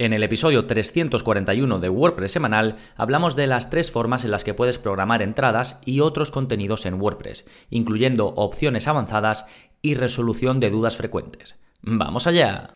En el episodio 341 de WordPress semanal hablamos de las tres formas en las que puedes programar entradas y otros contenidos en WordPress, incluyendo opciones avanzadas y resolución de dudas frecuentes. ¡Vamos allá!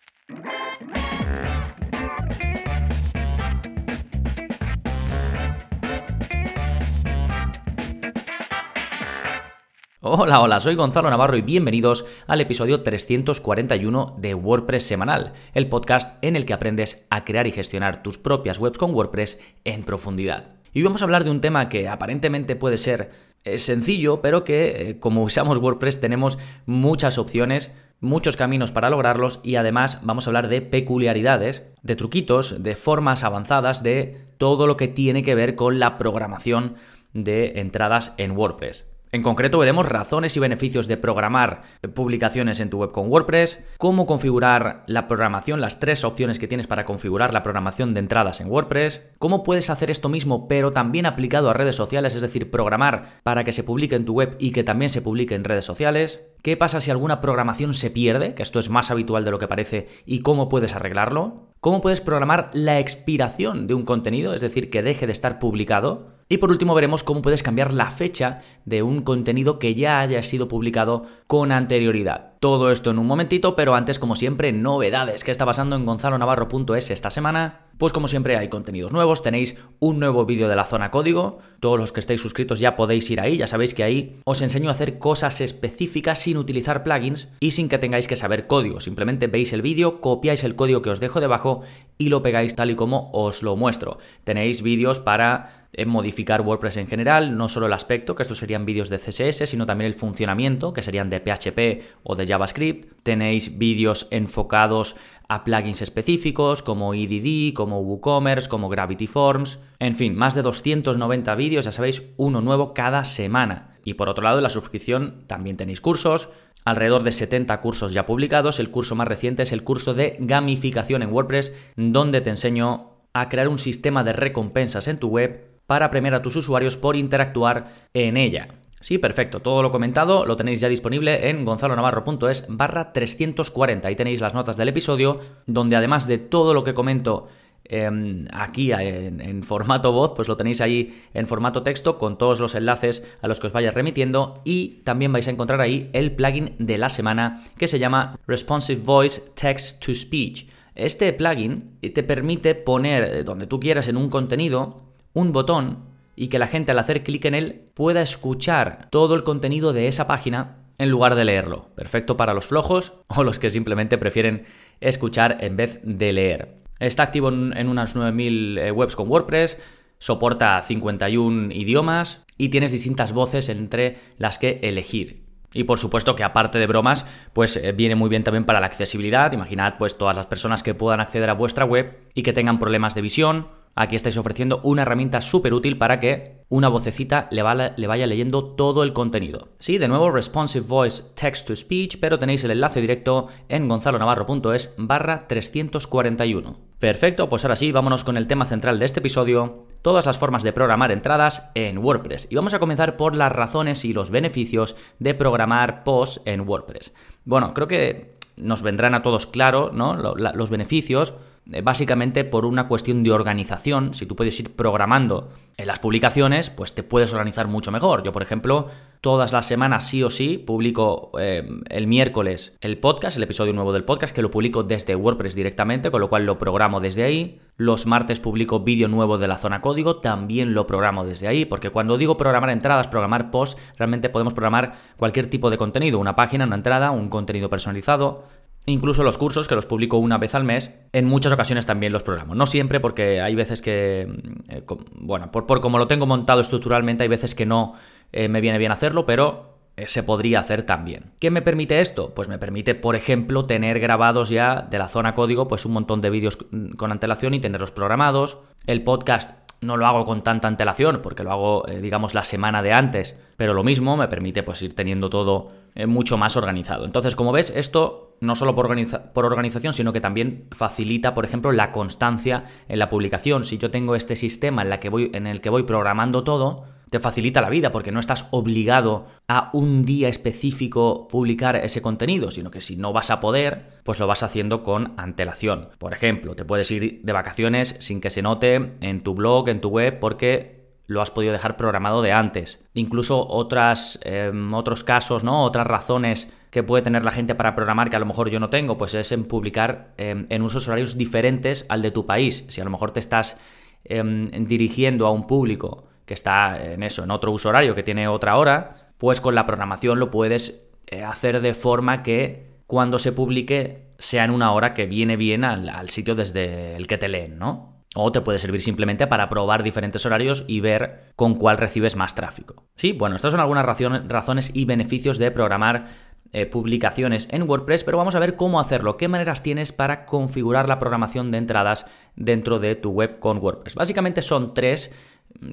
Hola, hola, soy Gonzalo Navarro y bienvenidos al episodio 341 de WordPress Semanal, el podcast en el que aprendes a crear y gestionar tus propias webs con WordPress en profundidad. Y hoy vamos a hablar de un tema que aparentemente puede ser eh, sencillo, pero que eh, como usamos WordPress tenemos muchas opciones, muchos caminos para lograrlos y además vamos a hablar de peculiaridades, de truquitos, de formas avanzadas, de todo lo que tiene que ver con la programación de entradas en WordPress. En concreto veremos razones y beneficios de programar publicaciones en tu web con WordPress, cómo configurar la programación, las tres opciones que tienes para configurar la programación de entradas en WordPress, cómo puedes hacer esto mismo pero también aplicado a redes sociales, es decir, programar para que se publique en tu web y que también se publique en redes sociales, qué pasa si alguna programación se pierde, que esto es más habitual de lo que parece, y cómo puedes arreglarlo, cómo puedes programar la expiración de un contenido, es decir, que deje de estar publicado. Y por último veremos cómo puedes cambiar la fecha de un contenido que ya haya sido publicado con anterioridad. Todo esto en un momentito, pero antes, como siempre, novedades. ¿Qué está pasando en gonzalonavarro.es esta semana? Pues como siempre hay contenidos nuevos, tenéis un nuevo vídeo de la zona código, todos los que estéis suscritos ya podéis ir ahí, ya sabéis que ahí os enseño a hacer cosas específicas sin utilizar plugins y sin que tengáis que saber código, simplemente veis el vídeo, copiáis el código que os dejo debajo y lo pegáis tal y como os lo muestro. Tenéis vídeos para eh, modificar WordPress en general, no solo el aspecto, que estos serían vídeos de CSS, sino también el funcionamiento, que serían de PHP o de JavaScript. Tenéis vídeos enfocados a plugins específicos como EDD, como WooCommerce, como Gravity Forms, en fin, más de 290 vídeos, ya sabéis, uno nuevo cada semana. Y por otro lado, en la suscripción también tenéis cursos, alrededor de 70 cursos ya publicados. El curso más reciente es el curso de gamificación en WordPress, donde te enseño a crear un sistema de recompensas en tu web para premiar a tus usuarios por interactuar en ella. Sí, perfecto. Todo lo comentado lo tenéis ya disponible en gonzalonavarro.es barra 340. Ahí tenéis las notas del episodio, donde además de todo lo que comento em, aquí en, formato voz, pues lo tenéis ahí en formato texto con todos los enlaces a los que os vaya remitiendo y también vais a encontrar ahí el plugin de la semana que se llama Responsive Voice Text to Speech. Este plugin te permite poner eh, donde tú quieras en un contenido un botón y que la gente al hacer clic en él pueda escuchar todo el contenido de esa página en lugar de leerlo. Perfecto para los flojos o los que simplemente prefieren escuchar en vez de leer. Está activo en unas 9.000 eh, webs con WordPress, soporta 51 idiomas y tienes distintas voces entre las que elegir. Y por supuesto que aparte de bromas, pues eh, viene muy bien también para la accesibilidad. Imaginad pues todas las personas que puedan acceder a vuestra web y que tengan problemas de visión Aquí estáis ofreciendo una herramienta súper útil para que una vocecita le, vaya leyendo todo el contenido. Sí, de nuevo, Responsive Voice Text to Speech, pero tenéis el enlace directo en gonzalonavarro.es barra 341. Perfecto, pues ahora sí, vámonos con el tema central de este episodio, todas las formas de programar entradas en WordPress. Y vamos a comenzar por las razones y los beneficios de programar posts en WordPress. Bueno, creo que nos vendrán a todos claro, ¿no? Los beneficios básicamente por una cuestión de organización. Si tú puedes ir programando en las publicaciones, pues te puedes organizar mucho mejor. Yo, por ejemplo, todas las semanas sí o sí publico eh, el miércoles el podcast, el episodio nuevo del podcast, que lo publico desde WordPress directamente, con lo cual lo programo desde ahí. Los martes publico vídeo nuevo de la zona código, también lo programo desde ahí, porque cuando digo programar entradas, programar posts, realmente podemos programar cualquier tipo de contenido, una página, una entrada, un contenido personalizado. Incluso los cursos, que los publico una vez al mes, en muchas ocasiones también los programo. No siempre, porque hay veces que, eh, bueno, por, como lo tengo montado estructuralmente, hay veces que no eh, me viene bien hacerlo, pero eh, se podría hacer también. ¿Qué me permite esto? Pues me permite, por ejemplo, tener grabados ya de la zona código, pues un montón de vídeos con antelación y tenerlos programados. El podcast no lo hago con tanta antelación porque lo hago, digamos, la semana de antes, pero lo mismo me permite pues ir teniendo todo mucho más organizado. Entonces, como ves, esto no solo por, por, organización, sino que también facilita, por ejemplo, la constancia en la publicación. Si yo tengo este sistema en, la que voy, en el que voy programando todo, te facilita la vida porque no estás obligado a un día específico publicar ese contenido, sino que si no vas a poder, pues lo vas haciendo con antelación. Por ejemplo, te puedes ir de vacaciones sin que se note en tu blog, en tu web, porque lo has podido dejar programado de antes. Incluso otras, em, otros casos, ¿no? Otras razones que puede tener la gente para programar que a lo mejor yo no tengo, pues es en publicar em, en usos horarios diferentes al de tu país. Si a lo mejor te estás em, dirigiendo a un público que está en eso, en otro uso horario, que tiene otra hora, pues con la programación lo puedes eh, hacer de forma que cuando se publique sea en una hora que viene bien al, sitio desde el que te leen, ¿no? O te puede servir simplemente para probar diferentes horarios y ver con cuál recibes más tráfico. Sí, bueno, estas son algunas razones y beneficios de programar eh, publicaciones en WordPress, pero vamos a ver cómo hacerlo, qué maneras tienes para configurar la programación de entradas dentro de tu web con WordPress. Básicamente son tres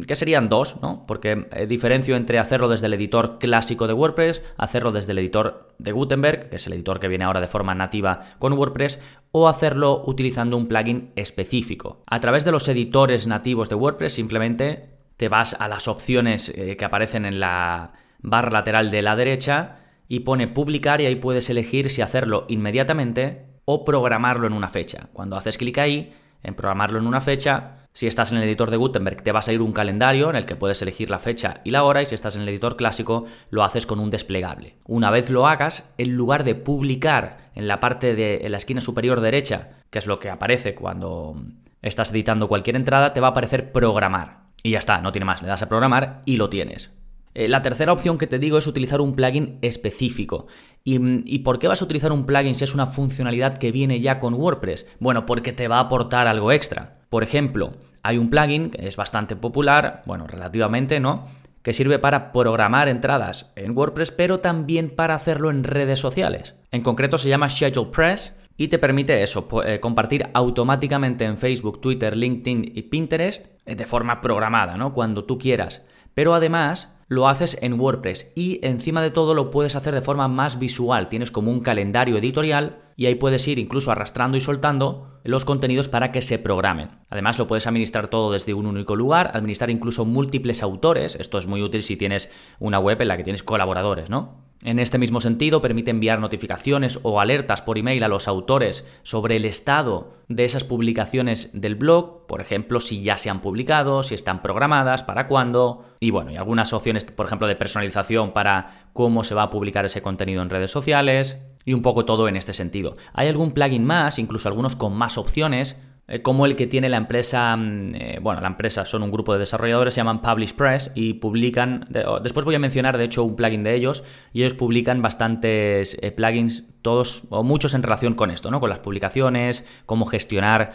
que serían dos, ¿no? Porque eh, diferencio entre hacerlo desde el editor clásico de WordPress, hacerlo desde el editor de Gutenberg, que es el editor que viene ahora de forma nativa con WordPress, o hacerlo utilizando un plugin específico. A través de los editores nativos de WordPress simplemente te vas a las opciones eh, que aparecen en la barra lateral de la derecha y pone publicar y ahí puedes elegir si hacerlo inmediatamente o programarlo en una fecha. Cuando haces clic ahí, en programarlo en una fecha, si estás en el editor de Gutenberg te va a salir un calendario en el que puedes elegir la fecha y la hora y si estás en el editor clásico lo haces con un desplegable. Una vez lo hagas, en lugar de publicar en la parte de la esquina superior derecha, que es lo que aparece cuando estás editando cualquier entrada, te va a aparecer programar. Y ya está, no tiene más, le das a programar y lo tienes. Eh, la tercera opción que te digo es utilizar un plugin específico. ¿Y, ¿Y, por qué vas a utilizar un plugin si es una funcionalidad que viene ya con WordPress? Bueno, porque te va a aportar algo extra. Por ejemplo, hay un plugin que es bastante popular, bueno, relativamente, ¿no? Que sirve para programar entradas en WordPress, pero también para hacerlo en redes sociales. En concreto se llama Schedule Press y te permite eso, eh, compartir automáticamente en Facebook, Twitter, LinkedIn y Pinterest eh, de forma programada, ¿no? Cuando tú quieras. Pero además lo haces en WordPress y encima de todo lo puedes hacer de forma más visual. Tienes como un calendario editorial y ahí puedes ir incluso arrastrando y soltando los contenidos para que se programen. Además lo puedes administrar todo desde un único lugar, administrar incluso múltiples autores. Esto es muy útil si tienes una web en la que tienes colaboradores, ¿no? En este mismo sentido, permite enviar notificaciones o alertas por email a los autores sobre el estado de esas publicaciones del blog, por ejemplo, si ya se han publicado, si están programadas, para cuándo, y bueno, y algunas opciones, por ejemplo, de personalización para cómo se va a publicar ese contenido en redes sociales, y un poco todo en este sentido. Hay algún plugin más, incluso algunos con más opciones, eh, como el que tiene la empresa, mm, eh, bueno, la empresa son un grupo de desarrolladores, se llaman Publish Press y publican, después voy a mencionar de hecho un plugin de ellos, y ellos publican bastantes eh, plugins, todos o muchos en relación con esto, ¿no? Con las publicaciones, cómo gestionar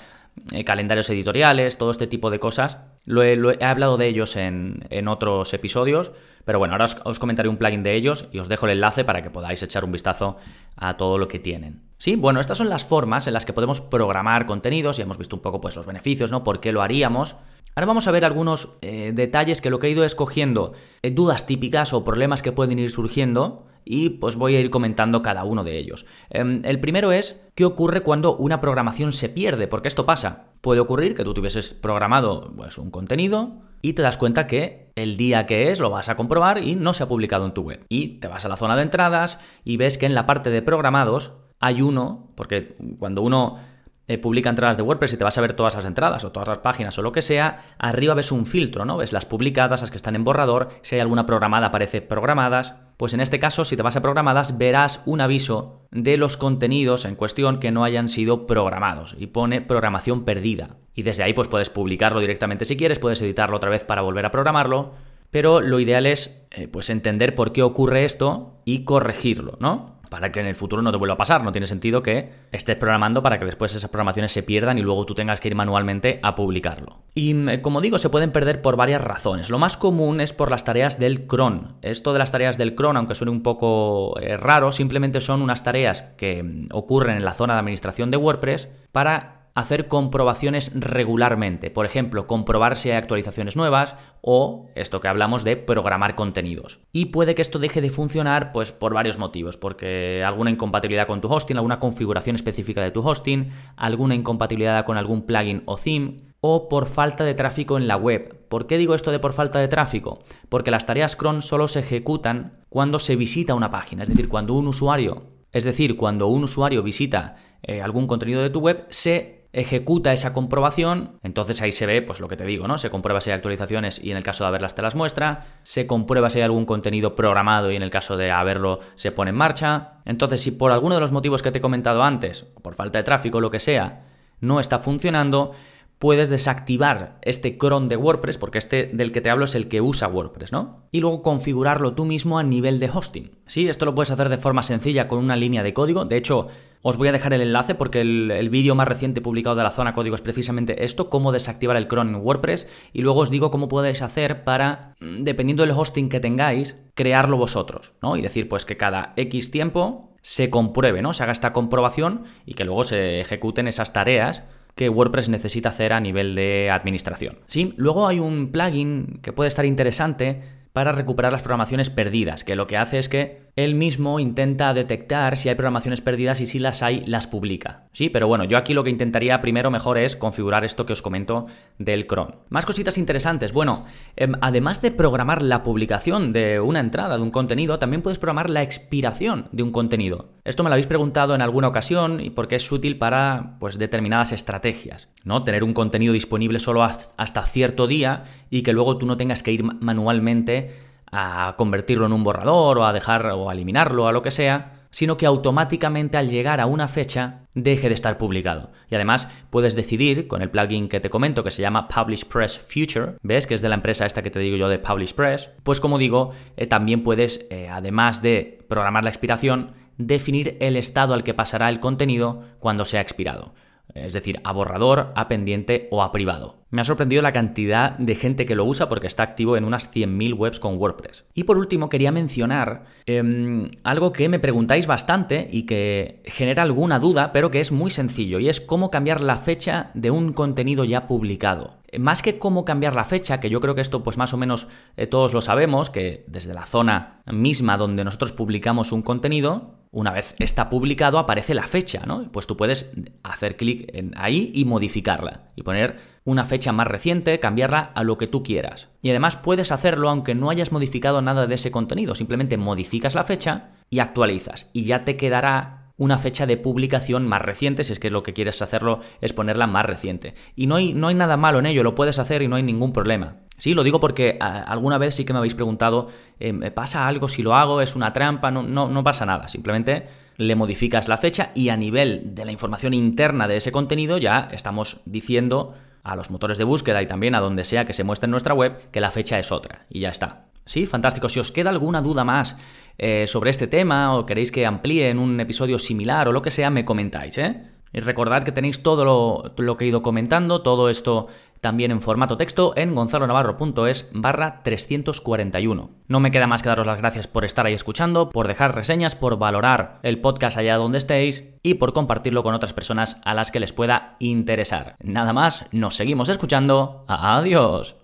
calendarios editoriales, todo este tipo de cosas. Lo he, hablado de ellos en, otros episodios, pero bueno, ahora os, comentaré un plugin de ellos y os dejo el enlace para que podáis echar un vistazo a todo lo que tienen. Sí, bueno, estas son las formas en las que podemos programar contenidos y hemos visto un poco pues los beneficios, ¿no? ¿Por qué lo haríamos? Ahora vamos a ver algunos eh, detalles que lo que he ido escogiendo, eh, dudas típicas o problemas que pueden ir surgiendo y pues voy a ir comentando cada uno de ellos. Em, el primero es qué ocurre cuando una programación se pierde, porque esto pasa. Puede ocurrir que tú tuvieses programado pues, un contenido y te das cuenta que el día que es lo vas a comprobar y no se ha publicado en tu web. Y te vas a la zona de entradas y ves que en la parte de programados hay uno, porque cuando uno eh, publica entradas de WordPress y te vas a ver todas las entradas o todas las páginas o lo que sea, arriba ves un filtro, ¿no? Ves las publicadas, las que están en borrador, si hay alguna programada aparece programadas. Pues en este caso, si te vas a programadas, verás un aviso de los contenidos en cuestión que no hayan sido programados y pone programación perdida. Y desde ahí pues puedes publicarlo directamente si quieres, puedes editarlo otra vez para volver a programarlo, pero lo ideal es eh, pues entender por qué ocurre esto y corregirlo, ¿no? para que en el futuro no te vuelva a pasar. No tiene sentido que estés programando para que después esas programaciones se pierdan y luego tú tengas que ir manualmente a publicarlo. Y mm, como digo, se pueden perder por varias razones. Lo más común es por las tareas del cron. Esto de las tareas del cron, aunque suene un poco eh, raro, simplemente son unas tareas que mm, ocurren en la zona de administración de WordPress para hacer comprobaciones regularmente. Por ejemplo, comprobar si hay actualizaciones nuevas o esto que hablamos de programar contenidos. Y puede que esto deje de funcionar pues por varios motivos, porque alguna incompatibilidad con tu hosting, alguna configuración específica de tu hosting, alguna incompatibilidad con algún plugin o theme o por falta de tráfico en la web. ¿Por qué digo esto de por falta de tráfico? Porque las tareas cron solo se ejecutan cuando se visita una página, es decir, cuando un usuario, es decir, cuando un usuario visita eh, algún contenido de tu web, se ejecuta esa comprobación, entonces ahí se ve, pues lo que te digo, ¿no? Se comprueba si hay actualizaciones y en el caso de haberlas te las muestra, se comprueba si hay algún contenido programado y en el caso de haberlo se pone en marcha. Entonces, si por alguno de los motivos que te he comentado antes, por falta de tráfico o lo que sea, no está funcionando, puedes desactivar este cron de WordPress, porque este del que te hablo es el que usa WordPress, ¿no? Y luego configurarlo tú mismo a nivel de hosting. Sí, esto lo puedes hacer de forma sencilla con una línea de código. De hecho, os voy a dejar el enlace porque el, vídeo más reciente publicado de la zona código es precisamente esto, cómo desactivar el cron en WordPress. Y luego os digo cómo podéis hacer para, mm, dependiendo del hosting que tengáis, crearlo vosotros, ¿no? Y decir, pues que cada X tiempo se compruebe, ¿no? Se haga esta comprobación y que luego se ejecuten esas tareas que WordPress necesita hacer a nivel de administración. ¿sí? Luego hay un plugin que puede estar interesante para recuperar las programaciones perdidas, que lo que hace es que él mismo intenta detectar si hay programaciones perdidas y si las hay, las publica. Sí, pero bueno, yo aquí lo que intentaría primero mejor es configurar esto que os comento del cron. Más cositas interesantes. Bueno, em, además de programar la publicación de una entrada, de un contenido, también puedes programar la expiración de un contenido. Esto me lo habéis preguntado en alguna ocasión y porque es útil para pues, determinadas estrategias. ¿no? Tener un contenido disponible solo hasta cierto día y que luego tú no tengas que ir manualmente a convertirlo en un borrador o a dejar o a eliminarlo a lo que sea, sino que automáticamente al llegar a una fecha deje de estar publicado. Y además puedes decidir con el plugin que te comento que se llama Publish Press Future, ¿ves? Que es de la empresa esta que te digo yo de Publish Press, pues como digo, eh, también puedes, eh, además de programar la expiración, definir el estado al que pasará el contenido cuando sea expirado es decir, a borrador, a pendiente o a privado. Me ha sorprendido la cantidad de gente que lo usa porque está activo en unas 100.000 webs con WordPress. Y por último, quería mencionar em, algo que me preguntáis bastante y que genera alguna duda, pero que es muy sencillo, y es cómo cambiar la fecha de un contenido ya publicado. Más que cómo cambiar la fecha, que yo creo que esto pues más o menos eh, todos lo sabemos, que desde la zona misma donde nosotros publicamos un contenido, una vez está publicado aparece la fecha, ¿no? Pues tú puedes hacer clic en ahí y modificarla y poner una fecha más reciente, cambiarla a lo que tú quieras. Y además puedes hacerlo aunque no hayas modificado nada de ese contenido, simplemente modificas la fecha y actualizas y ya te quedará una fecha de publicación más reciente, si es que lo que quieres hacerlo es ponerla más reciente. Y no hay, no hay nada malo en ello, lo puedes hacer y no hay ningún problema. Sí, lo digo porque alguna vez sí que me habéis preguntado, eh, ¿me pasa algo si lo hago? ¿Es una trampa? No, no, pasa nada, simplemente le modificas la fecha y a nivel de la información interna de ese contenido ya estamos diciendo a los motores de búsqueda y también a donde sea que se muestre en nuestra web que la fecha es otra y ya está. Sí, fantástico. Si os queda alguna duda más eh, sobre este tema o queréis que amplíe en un episodio similar o lo que sea, me comentáis, ¿eh? Y recordad que tenéis todo lo que he ido comentando, todo esto también en formato texto en gonzalonavarro.es barra 341. No me queda más que daros las gracias por estar ahí escuchando, por dejar reseñas, por valorar el podcast allá donde estéis y por compartirlo con otras personas a las que les pueda interesar. Nada más, nos seguimos escuchando. Adiós.